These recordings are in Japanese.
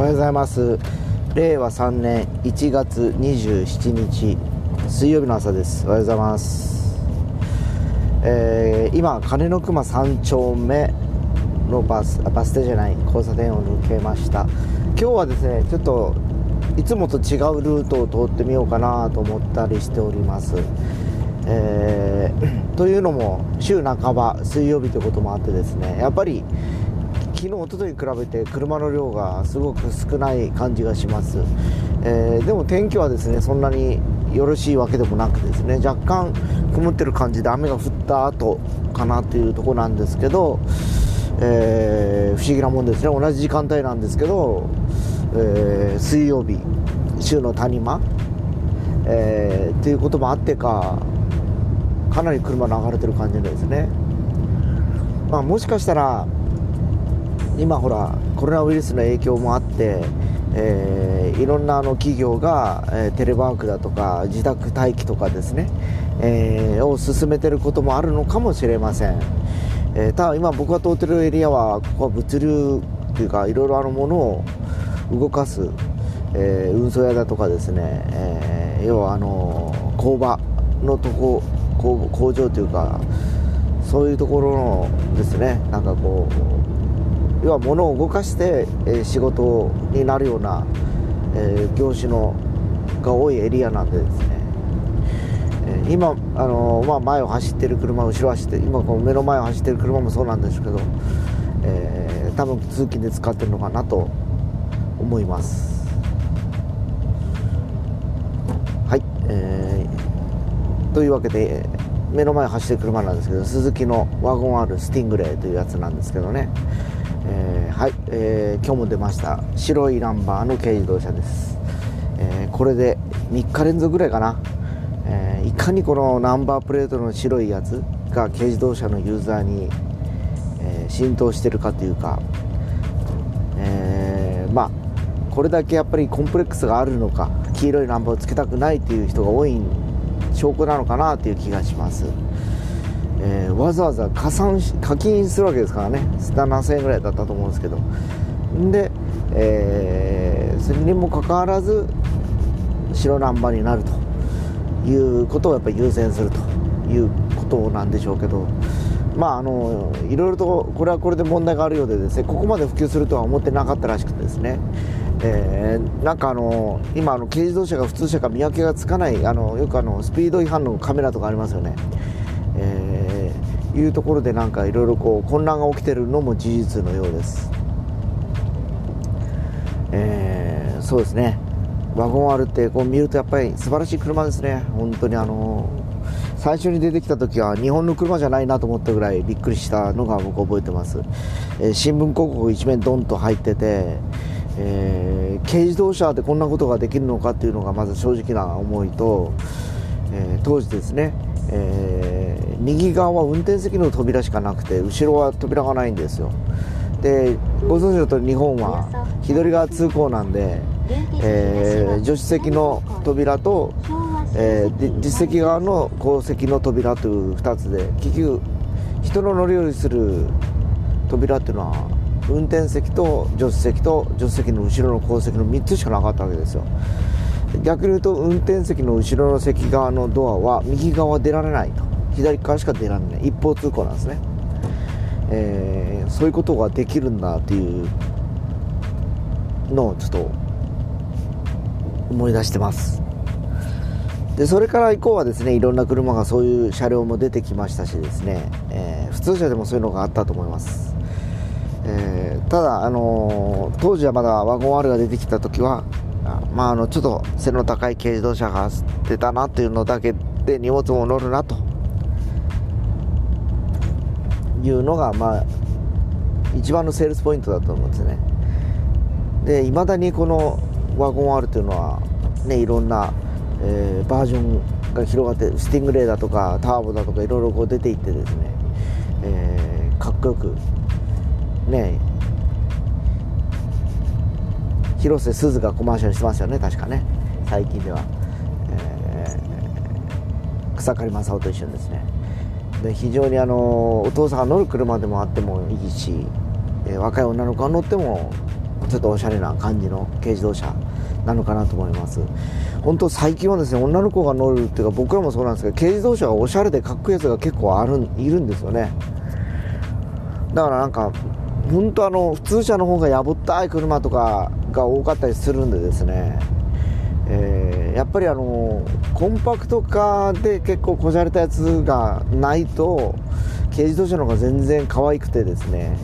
おはようございます。令和3年1月27日水曜日の朝です。おはようございます、えー今金の熊3丁目のバスバス停じゃない交差点を抜けました。今日はですねちょっといつもと違うルートを通ってみようかなと思ったりしております。えーというのも週半ば水曜日ということもあってですねやっぱり昨日、一昨日に比べて車の量がすごく少ない感じがします、えーでも天気はですねそんなによろしいわけでもなくですね若干曇ってる感じで雨が降った後かなというとこなんですけど、えー不思議なもんですね。同じ時間帯なんですけど、えー水曜日週の谷間、えーっていうこともあってかかなり車流れてる感じですね、まあ、もしかしたら今ほらコロナウイルスの影響もあって、えーいろんなあの企業が、えーテレワークだとか自宅待機とかですね、えーを進めてることもあるのかもしれません、えーただ今僕が通ってるエリアはここは物流っていうかいろいろあるものを動かす、えー運送屋だとかですね、えー要はあの工場のとこ工場というかそういうところのですねなんかこう要は物を動かして、えー仕事になるような、えー業種のが多いエリアなんでですね、え今、あのまあ、前を走ってる車後ろ走って今この目の前を走ってる車もそうなんですけど、えー多分通勤で使ってるのかなと思います。はい、えーというわけで目の前を走ってる車なんですけどスズキのワゴン R スティングレーというやつなんですけどね、えーはい、えー今日も出ました。白いナンバーの軽自動車です、えーこれで3日連続ぐらいかな、えいかにこのナンバープレートの白いやつが軽自動車のユーザーに、え浸透してるかというか、えまあこれだけやっぱりコンプレックスがあるのか黄色いナンバーをつけたくないっていう人が多い証拠なのかなという気がします、えーわざわざ加算し課金するわけですからね。7000円ぐらいだったと思うんですけど。で、えーそれにもかかわらず白ナンバーになるということをやっぱり優先するということなんでしょうけど。まああのいろいろとこれはこれで問題があるようでですね。ここまで普及するとは思ってなかったらしくてですね、えーなんかあの今あの軽自動車が普通車か見分けがつかないあのよくあのスピード違反のカメラとかありますよね、いうところでなんかいろいろこう混乱が起きてるのも事実のようです、えーそうですね。ワゴン R ってこう見るとやっぱり素晴らしい車ですね。本当にあの最初に出てきた時は日本の車じゃないなと思ったぐらいびっくりしたのが僕覚えてます、えー新聞広告一面ドンと入ってて、えー軽自動車でこんなことができるのかっていうのがまず正直な思いと、えー当時ですね、えー右側は運転席の扉しかなくて後ろは扉がないんですよ。でご存知の通り日本は左側通行なんで、えー助手席の扉と、えー実席側の後席の扉という2つで結局人の乗り降りする扉っていうのは運転席と助手席と助手席の後ろの後席の3つしかなかったわけですよ。逆に言うと運転席の後ろの席側のドアは右側出られないと。左側しか出られない。一方通行なんですね、えーそういうことができるんだっていうのをちょっと思い出してます。でそれから以降はですねいろんな車がそういう車両も出てきましたしですね、えー普通車でもそういうのがあったと思います、えーただ、あのー当時はまだワゴン R が出てきた時はまああのちょっと背の高い軽自動車が走ってたなというのだけで荷物も乗るなと。いうのがまあ一番のセールスポイントだと思うんですね。でいまだにこのワゴン R というのはねいろんな、えーバージョンが広がってスティングレーだとかターボだとかいろいろこう出ていってですね、えーかっこよくね広瀬すずがコマーシャルしてますよね確かね。最近では、えー草刈正雄と一緒にですね。で非常にあのお父さんが乗る車でもあってもいいし、えー若い女の子が乗ってもちょっとおしゃれな感じの軽自動車なのかなと思います。本当最近はですね女の子が乗るっていうか僕らもそうなんですけど軽自動車がおしゃれでかっこいいやつが結構あるいるんですよね。だからなんか本当あの普通車の方がやぼったい車とかが多かったりするんでですね、えー、やっぱりあのコンパクト化で結構こじゃれたやつがないと軽自動車の方が全然可愛くてですね。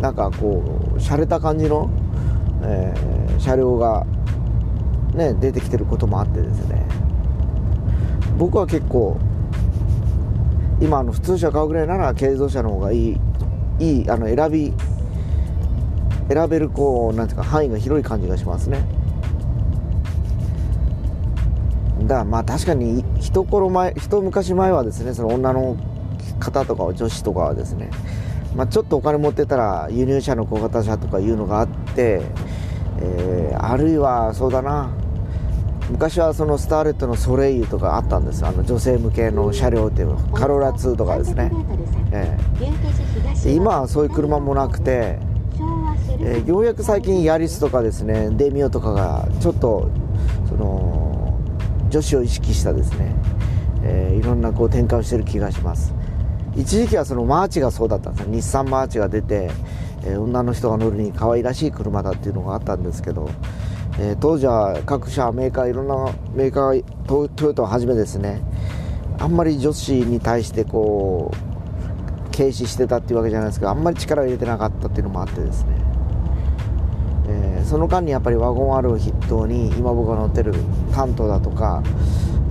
なんかこう洒落た感じの、えー、車両がね出てきてることもあってですね。僕は結構今あの普通車買うぐらいなら軽自動車の方がいいいいあの選び選べるこうなんていうか範囲が広い感じがしますね。だからまあ確かに一頃前一昔前はですねその女の方とか女子とかはですね、まあ、ちょっとお金持ってたら輸入車の小型車とかいうのがあって、えー、あるいはそうだな。昔はそのスターレットのソレイユとかあったんです。あの女性向けの車両っていうカローラ2とかですね、えー、今はそういう車もなくてえー、ようやく最近ヤリスとかですねデミオとかがちょっとその女子を意識したですね、えー、いろんなこう展開をしてる気がします。一時期はそのマーチがそうだったんです日産マーチが出て、えー、女の人が乗るに可愛らしい車だっていうのがあったんですけど、えー、当時は各社メーカーいろんなメーカートトヨタをはじめですねあんまり女子に対してこう軽視してたっていうわけじゃないですけどあんまり力を入れてなかったっていうのもあってですね。えー、その間にやっぱりワゴン R を筆頭に今僕が乗ってるタントだとか、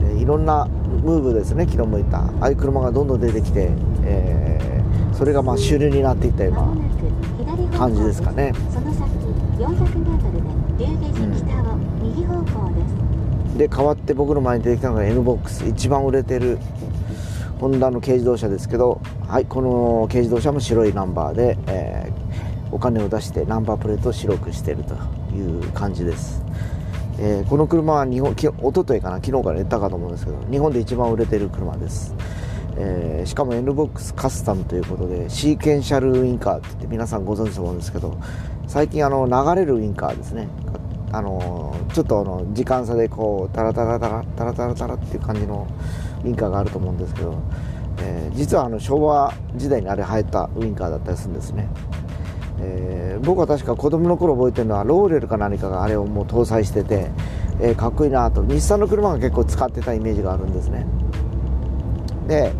えー、いろんなムーブですね気の向いた。ああいう車がどんどん出てきて、えー、それがまあ主流になっていったような感じですかね。その先 400m で龍下寺北を右方向です。で代わって僕の前に出てきたのが N ボックス。一番売れてるホンダの軽自動車ですけどはいこの軽自動車も白いナンバーで、えーお金を出してナンバープレートを白くしているという感じです、えー、この車は日本おとといかな？昨日から言ったかと思うんですけど日本で一番売れている車です、えー、しかも NBOX カスタムということでシーケンシャルウインカーって言って皆さんご存知と思うんですけど最近あの流れるウインカーですね。あのちょっとあの時間差でこうタラタラタラタラタラタラっていう感じのウインカーがあると思うんですけど、えー、実はあの昭和時代にあれ流行ったウインカーだったりするんですね。えー、僕は確か子供の頃覚えてるのはローレルか何かがあれをもう搭載してて、えー、かっこいいなと。日産の車が結構使ってたイメージがあるんですね。で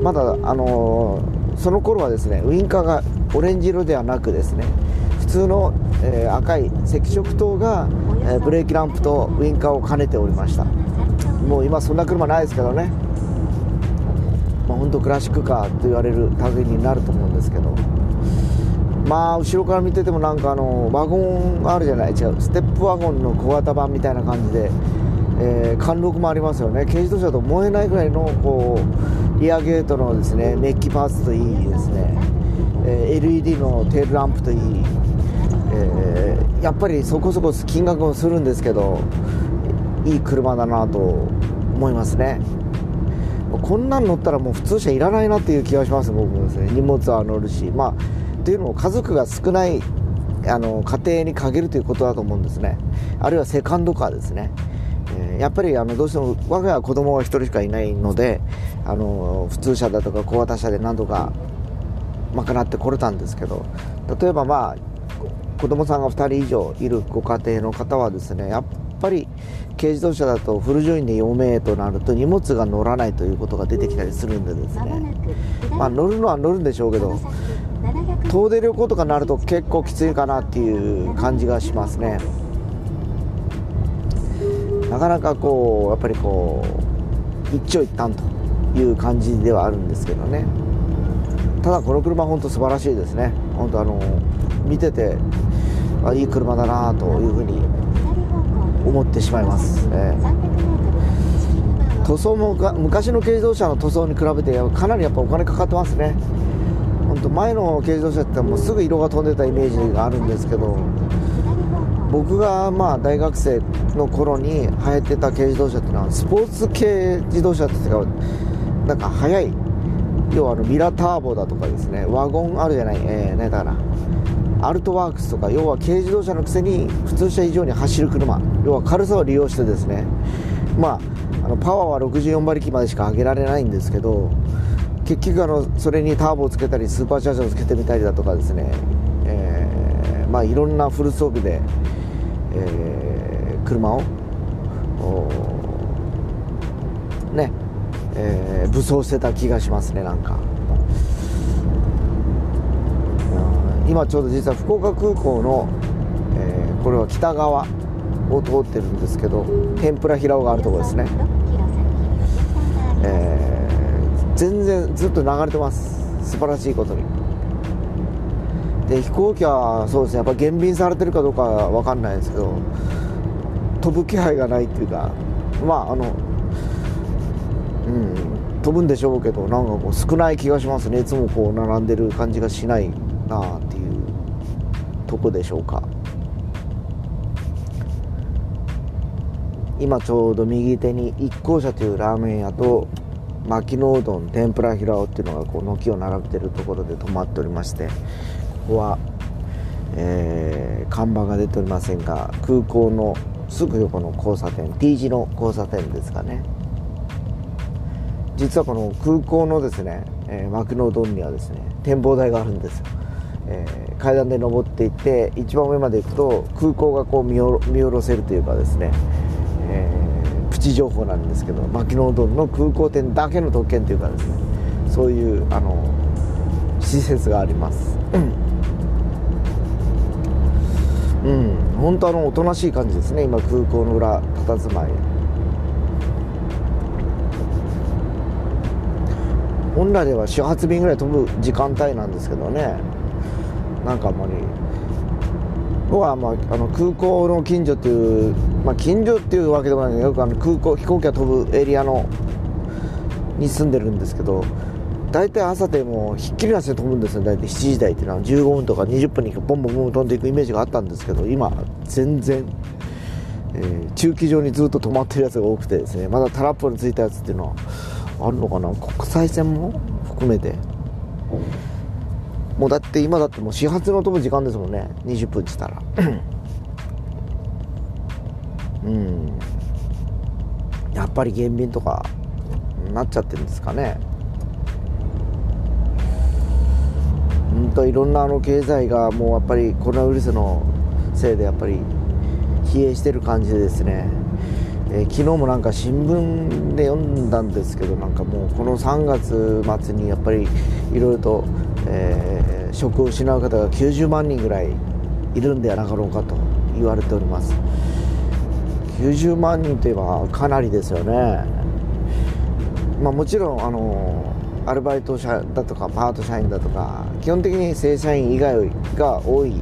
まだ、あのー、その頃はですねウインカーがオレンジ色ではなくですね普通の、えー、赤い赤色灯が、えブレーキランプとウインカーを兼ねておりました。もう今そんな車ないですけどね。まあ、本当クラシックカーと言われる類になると思うんですけどまあ後ろから見ててもなんかあのワゴンあるじゃない？違うステップワゴンの小型版みたいな感じで、えー、貫禄もありますよね。軽自動車と思えないぐらいのこうリアゲートのですねメッキパーツといいですね、えー、LED のテールランプといい、えー、やっぱりそこそこ金額もするんですけどいい車だなと思いますね。こんなん乗ったらもう普通車いらないなっていう気がします僕もですね。荷物は乗るし。まあっていうのも家族が少ないあの家庭に限るということだと思うんですね。あるいはセカンドカーですね、えー、やっぱりあのどうしても我が家は子供が1人しかいないのであの普通車だとか小型車で何とか賄ってこれたんですけど例えばまあ子供さんが2人以上いるご家庭の方はですねやっぱり軽自動車だとフルジョインで4名となると荷物が乗らないということが出てきたりするんでですね。まあ乗るのは乗るんでしょうけど遠出旅行とかになると結構きついかなっていう感じがしますね。なかなかこうやっぱりこう一長一短という感じではあるんですけどね。ただこの車本当素晴らしいですね。本当あの見ててあいい車だなというふうに思ってしまいます、えー、塗装も昔の軽自動車の塗装に比べてかなりやっぱお金かかってますね。本当前の軽自動車ってもうすぐ色が飛んでたイメージがあるんですけど僕がまあ大学生の頃に流行ってた軽自動車っていうのはスポーツ系自動車っていうかなんか速い要はあのミラターボだとかですねワゴンあるじゃない？えー、ねだからアルトワークスとか要は軽自動車のくせに普通車以上に走る車要は軽さを利用してですねまああのパワーは64馬力までしか上げられないんですけど結局あのそれにターボをつけたりスーパーチャージャーをつけてみたりだとかですね、えー、まあ、いろんなフル装備で、えー、車をね、えー、武装してた気がしますねなんか。今ちょうど実は福岡空港の、えー、これは北側を通ってるんですけど天ぷら平尾があるとこですね、えー、全然ずっと流れてます。素晴らしいことに。で飛行機はそうですねやっぱ減便されてるかどうかは分かんないですけど飛ぶ気配がないっていうかまああのうん飛ぶんでしょうけどなんかこう少ない気がしますね。いつもこう並んでる感じがしないなあっていうとこでしょうか。今ちょうど右手に一向社というラーメン屋と牧野うどん天ぷら平尾っていうのがこう軒を並べてるところで止まっておりましてここは、えー、看板が出ておりませんが空港のすぐ横の交差点 T 字の交差点ですかね。実はこの空港のですね、えー、幕のうどんにはですね展望台があるんですよ、えー、階段で登っていって一番上まで行くと空港がこう見下ろせるというかですねー、プチ情報なんですけど牧野うどんの空港店だけの特権というかですねそういうあの施設があります。うん。本当あのおとなしい感じですね。今空港の裏佇まい。本来では始発便ぐらい飛ぶ時間帯なんですけどね。なんかあんまり。僕は、まあ、あの空港の近所っていう、まあ、近所っていうわけでもないけどよくあの空港飛行機が飛ぶエリアのに住んでるんですけど大体朝でもひっきりなしで飛ぶんですよ。大体7時台っていうのは15分とか20分にボンボンボン飛んでいくイメージがあったんですけど今全然、えー、駐機場にずっと止まってるやつが多くてですねまだタラップについたやつっていうのはあるのかな。国際線も含めて。もうだって今だってもう始発の飛ぶ時間ですもんね。20分っつったら。うん。やっぱり減便とかなっちゃってるんですかね。うんといろんなあの経済がもうやっぱりコロナウイルスのせいでやっぱり疲弊してる感じでですね、えー、昨日もなんか新聞で読んだんですけどなんかもうこの3月末にやっぱりいろいろとえー、職を失う方が90万人ぐらいいるんではなかろうかと言われております。90万人といえばかなりですよね。まあもちろんあのアルバイト者だとかパート社員だとか基本的に正社員以外が多い、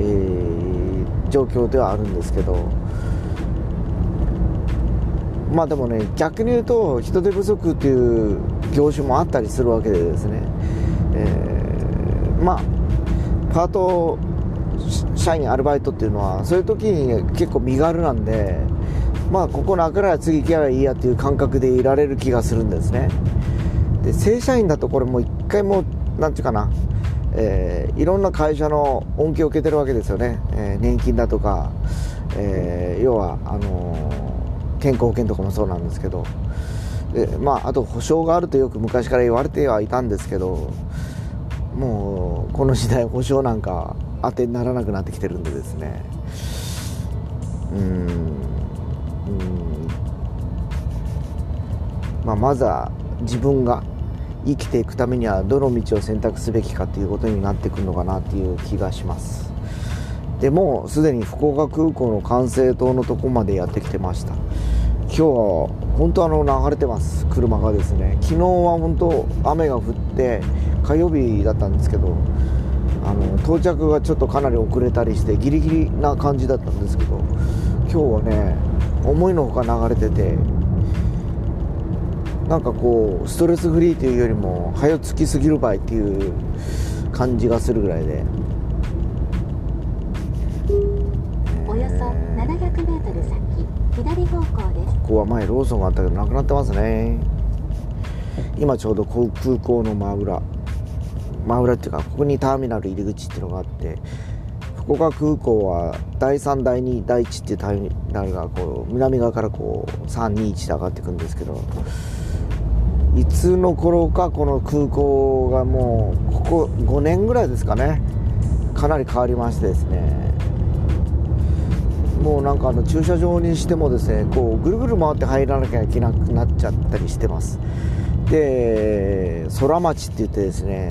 えー、状況ではあるんですけど。まあでもね逆に言うと人手不足っていう業種もあったりするわけでですね。えー、まあパート社員アルバイトっていうのはそういう時に結構身軽なんでまあここの開けら次行けばいいやっていう感覚でいられる気がするんですね。で正社員だとこれもう一回もう何て言うかなえー、いろんな会社の恩恵を受けてるわけですよね、えー、年金だとか、えー、要はあの健康保険とかもそうなんですけど。でまああと保証があるとよく昔から言われてはいたんですけどもうこの時代保証なんか当てにならなくなってきてるんでですね。うん。うん。まあまずは自分が生きていくためにはどの道を選択すべきかということになってくるのかなっていう気がします。でもうすでに福岡空港の管制塔のとこまでやってきてました。今日は本当あの流れてます。車がですね。昨日は本当雨が降って火曜日だったんですけどあの到着がちょっとかなり遅れたりしてギリギリな感じだったんですけど今日はね思いのほか流れててなんかこうストレスフリーというよりも早つきすぎる場合っていう感じがするぐらいで。およそ 700m 先左方向です。ここは前ローソンがあったけどなくなってますね。今ちょうど空港の真裏真裏っていうかここにターミナル入り口っていうのがあって福岡空港は第3第2第1っていうターミナルがこう南側からこう321で上がっていくんですけどいつの頃かこの空港がもうここ5年ぐらいですかね。かなり変わりましてですね。もうなんかあの駐車場にしてもですねこうぐるぐる回って入らなきゃいけなくなっちゃったりしてます。で空町って言ってですね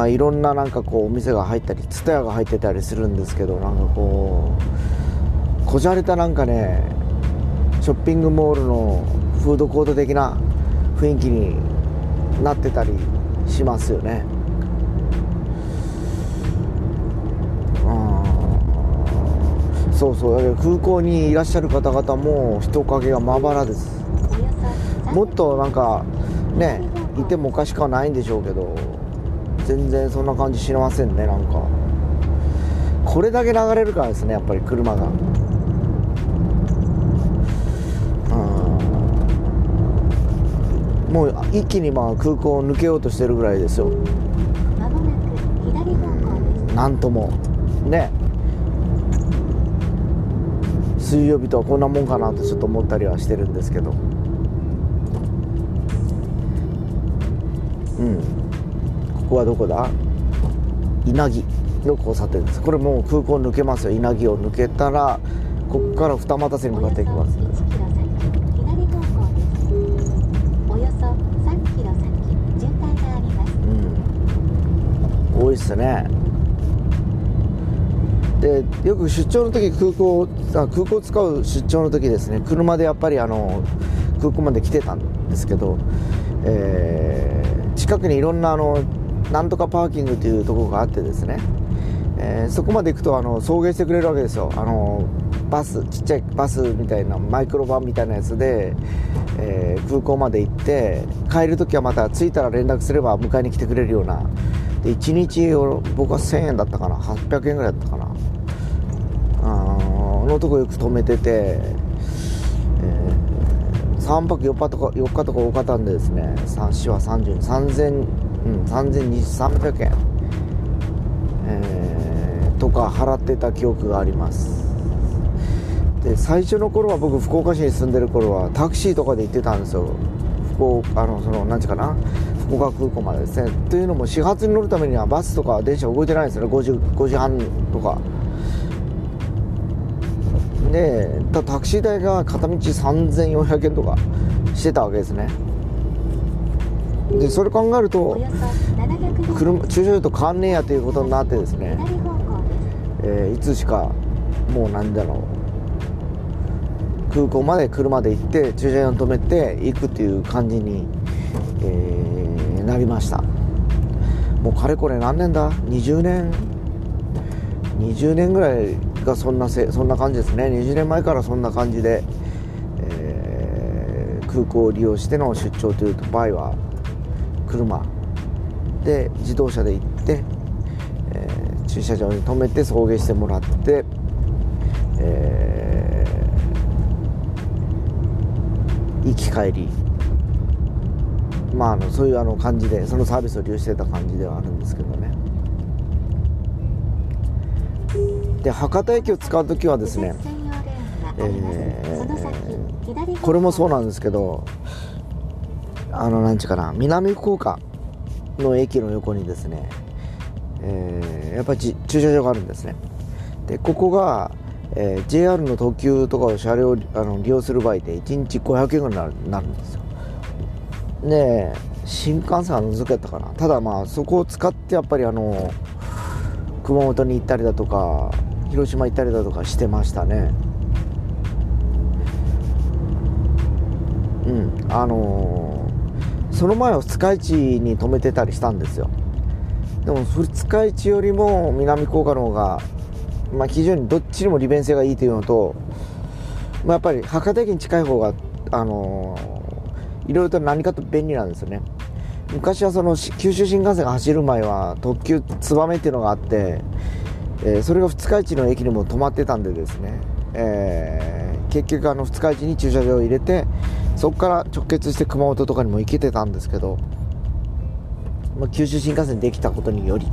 まあ、いろんななんかこうお店が入ったり蔦屋が入ってたりするんですけどなんかこうこじゃれたなんかねショッピングモールのフードコート的な雰囲気になってたりしますよね。うん。そうそう。だけど空港にいらっしゃる方々も人影がまばらです。もっとなんかねいてもおかしくはないんでしょうけど。全然そんな感じしませんねなんか。これだけ流れるからですねやっぱり車が。もう一気にまあ空港を抜けようとしてるぐらいですよ。なんとも。ね。水曜日とはこんなもんかなとちょっと思ったりはしてるんですけど。うんこはどこだ？稲城の交差点です。これもう空港抜けますよ。稲城を抜けたらここから二俣線に向かっていきます。多いっすね。でよく出張の時空港あ空港使う出張の時ですね。車でやっぱりあの空港まで来てたんですけど、えー、近くにいろんなあのなんとかパーキングというところがあってですね、えー、そこまで行くとあの送迎してくれるわけですよ。あのバスちっちゃいバスみたいなマイクロバンみたいなやつで、えー、空港まで行って帰る時はまた着いたら連絡すれば迎えに来てくれるような。で1日僕は1000円だったかな。800円ぐらいだったかな。あのとこよく止めてて、えー、3泊4日とか4日とか多かったんでですね。3、4は30 3000うん、3300円、えー、とか払ってた記憶があります。で最初の頃は僕福岡市に住んでる頃はタクシーとかで行ってたんですよ。福岡あのその何時かな。福岡空港までですね。というのも始発に乗るためにはバスとか電車動いてないんですよね。5時 ,5 時半とか。でタクシー代が片道3400円とかしてたわけですね。でそれ考えると車駐車場と変わんねえやということになってですね、えー、いつしかもうなんだろう。空港まで車で行って駐車場に止めて行くっていう感じに、えー、なりました。もうかれこれ何年だ？20年？20年ぐらいがそんなせそんな感じですね。20年前からそんな感じで、えー、空港を利用しての出張という場合は車で自動車で行って、えー、駐車場に止めて送迎してもらって、えー、行き帰り。まああのそういうあの感じでそのサービスを利用してた感じではあるんですけどね。で博多駅を使う時はですね、えー、これもそうなんですけどあの何ちゅうかな南福岡の駅の横にですね、えー、やっぱり駐車場があるんですね。でここが、えー、JR の特急とかを車両あの利用する場合で1日500円ぐらいになるんですよ。で新幹線は除けたかな。ただまあそこを使ってやっぱりあの熊本に行ったりだとか広島行ったりだとかしてましたね。うんあのーその前は二日市に止めてたりしたんですよ。でも二日市よりも南高架の方が、まあ、非常にどっちにも利便性がいいというのと、まあ、やっぱり博多駅に近い方があのー、いろいろと何かと便利なんですよね。昔はその九州新幹線が走る前は特急つばめっていうのがあって、えー、それが二日市の駅にも止まってたんでですね、えー、結局あの二日市に駐車場を入れてそこから直結して熊本とかにも行けてたんですけどまあ、九州新幹線できたことにより、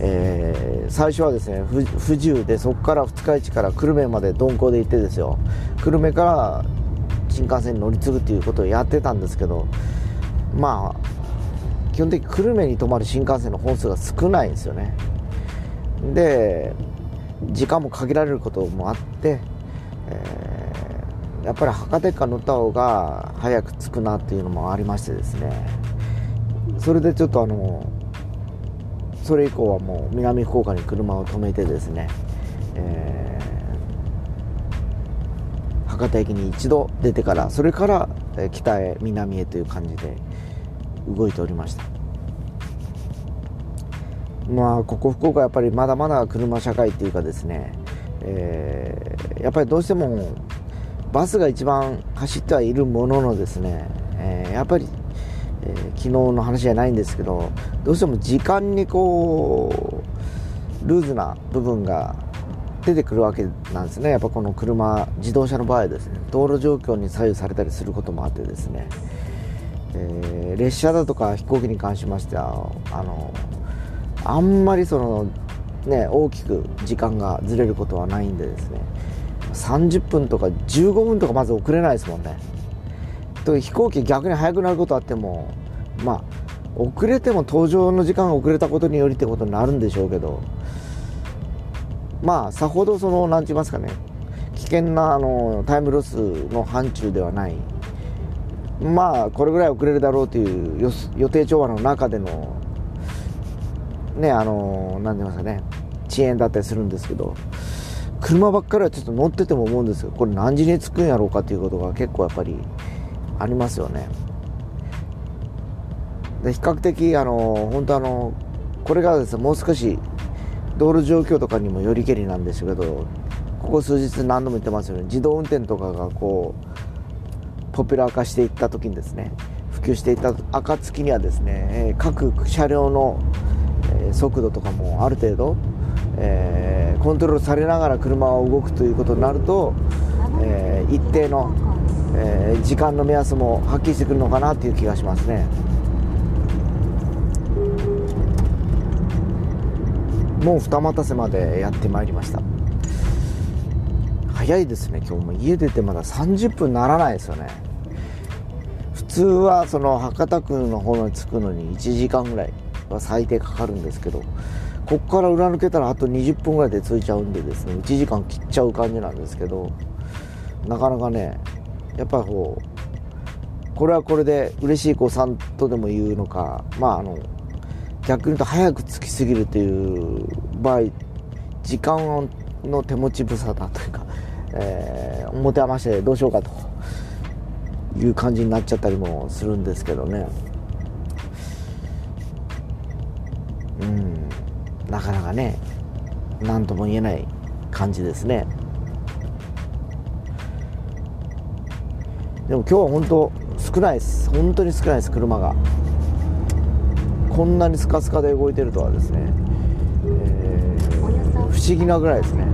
えー、最初はですね不自由でそこから二日市から久留米まで鈍行で行ってですよ。久留米から新幹線に乗り継ぐっていうことをやってたんですけどまあ基本的に久留米に止まる新幹線の本数が少ないんですよね。で時間も限られることもあって、えー、やっぱり博多から乗った方が早く着くなっていうのもありましてですね。それでちょっとあのそれ以降はもう南福岡に車を止めてですね、えー、博多駅に一度出てからそれから北へ南へという感じで動いておりました。まあここ福岡やっぱりまだまだ車社会っていうかですね、えー、やっぱりどうしてもバスが一番走ってはいるもののですね、えー、やっぱりえー、昨日の話じゃないんですけどどうしても時間にこうルーズな部分が出てくるわけなんですね。やっぱこの車自動車の場合ですね。道路状況に左右されたりすることもあってですね、えー、列車だとか飛行機に関しましてはあのあんまりそのね大きく時間がずれることはないんでですね。30分とか15分とかまず遅れないですもんね。と飛行機逆に速くなることあってもまあ遅れても搭乗の時間が遅れたことによりってことになるんでしょうけどまあさほどその何て言いますかね。危険なあのタイムロスの範疇ではない。まあこれぐらい遅れるだろうという予定調和の中でのねあの何て言いますかね。遅延だったりするんですけど。車ばっかりはちょっと乗ってても思うんですけどこれ何時に着くんやろうかということが結構やっぱりありますよね。で比較的あの本当あのこれがですねもう少し道路状況とかにもよりけりなんですけどここ数日何度も言ってますよね。自動運転とかがこうポピュラー化していった時にですね普及していった暁にはですね各車両の速度とかもある程度、えー、コントロールされながら車が動くということになると、えー、一定のえー、時間の目安もはっきりしてくるのかなっていう気がしますね。もう二股瀬までやってまいりました。早いですね。今日も家出てまだ30分ならないですよね。普通はその博多区の方に着くのに1時間ぐらいは最低かかるんですけどここから裏抜けたらあと20分ぐらいで着いちゃうんでですね1時間切っちゃう感じなんですけどなかなかねやっぱりこうこれはこれで嬉しい子さんとでも言うのかまああの逆に言うと早く着きすぎるという場合時間の手持ち無沙汰というか、えー、持て余してどうしようかという感じになっちゃったりもするんですけどねうんなかなかね何とも言えない感じですね。でも今日は本当少ないです。本当に少ないです車が。こんなにスカスカで動いてるとはですね、えー、不思議なぐらいですね。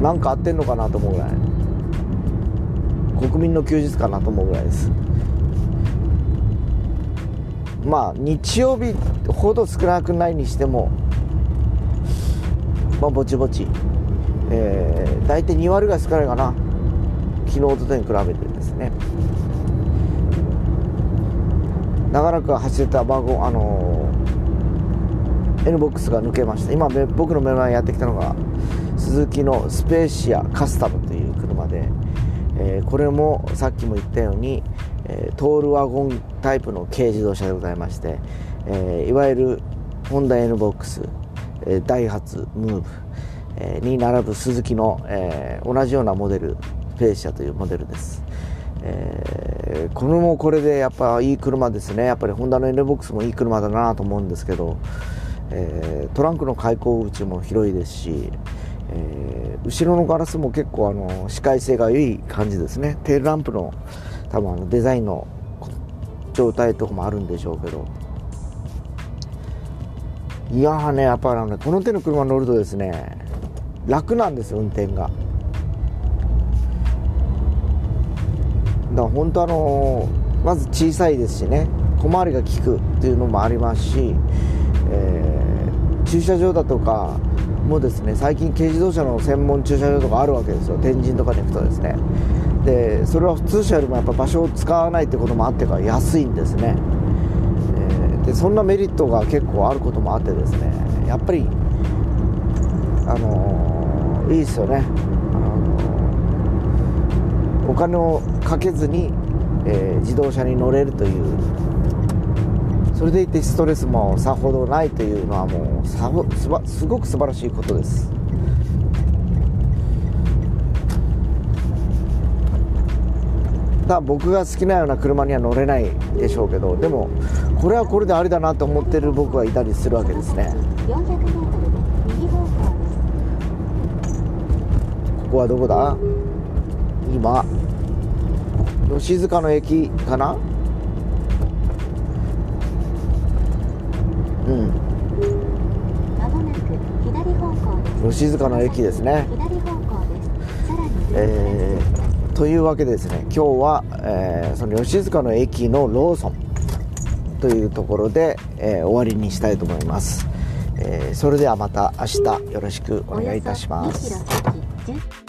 なんか合ってんのかなと思うぐらい。国民の休日かなと思うぐらいです。まあ日曜日ほど少なくないにしてもまあぼちぼちえー、大体2割が少ないかな。昨日ととに比べてですね。長らく走ってたワゴあのー、N ボックスが抜けました。今僕の目の前にやってきたのが鈴木のスペーシアカスタムという車で、えー、これもさっきも言ったように、えー、トールワゴンタイプの軽自動車でございまして、えー、いわゆるホンダ N ボックス、えダイハツムーブ、えに並ぶスズキの、え同じようなモデルペーシャというモデルです、え、これもこれでやっぱいい車ですね。やっぱりホンダの N ボックスもいい車だなと思うんですけど、えー、トランクの開口口も広いですし、え、後ろのガラスも結構あの視界性がいい感じですね。テールランプの多分あのデザインの状態とかもあるんでしょうけど。いやねやっぱり、ね、この手の車乗るとですね楽なんですよ運転が。だから本当あのまず小さいですしね小回りが利くっていうのもありますし、えー、駐車場だとかもですね最近軽自動車の専門駐車場とかあるわけですよ。天神とかに行くとですね。でそれは普通車よりもやっぱ場所を使わないってこともあってから安いんですね、でそんなメリットが結構あることもあってですねやっぱりあのー、いいですよね、あのー、お金をかけずに、えー、自動車に乗れるという。それでいてストレスもさほどないというのはもうすごく素晴らしいことです。だ僕が好きなような車には乗れないでしょうけどでもこれはこれでありだなと思ってる僕はいたりするわけですね。ここはどこだ？今。吉塚の駅かな？うん。吉塚の駅ですね。えー、というわけでですね今日は、えー、その吉塚の駅のローソンというところで、えー、終わりにしたいと思います、えー、それではまた明日よろしくお願いいたします。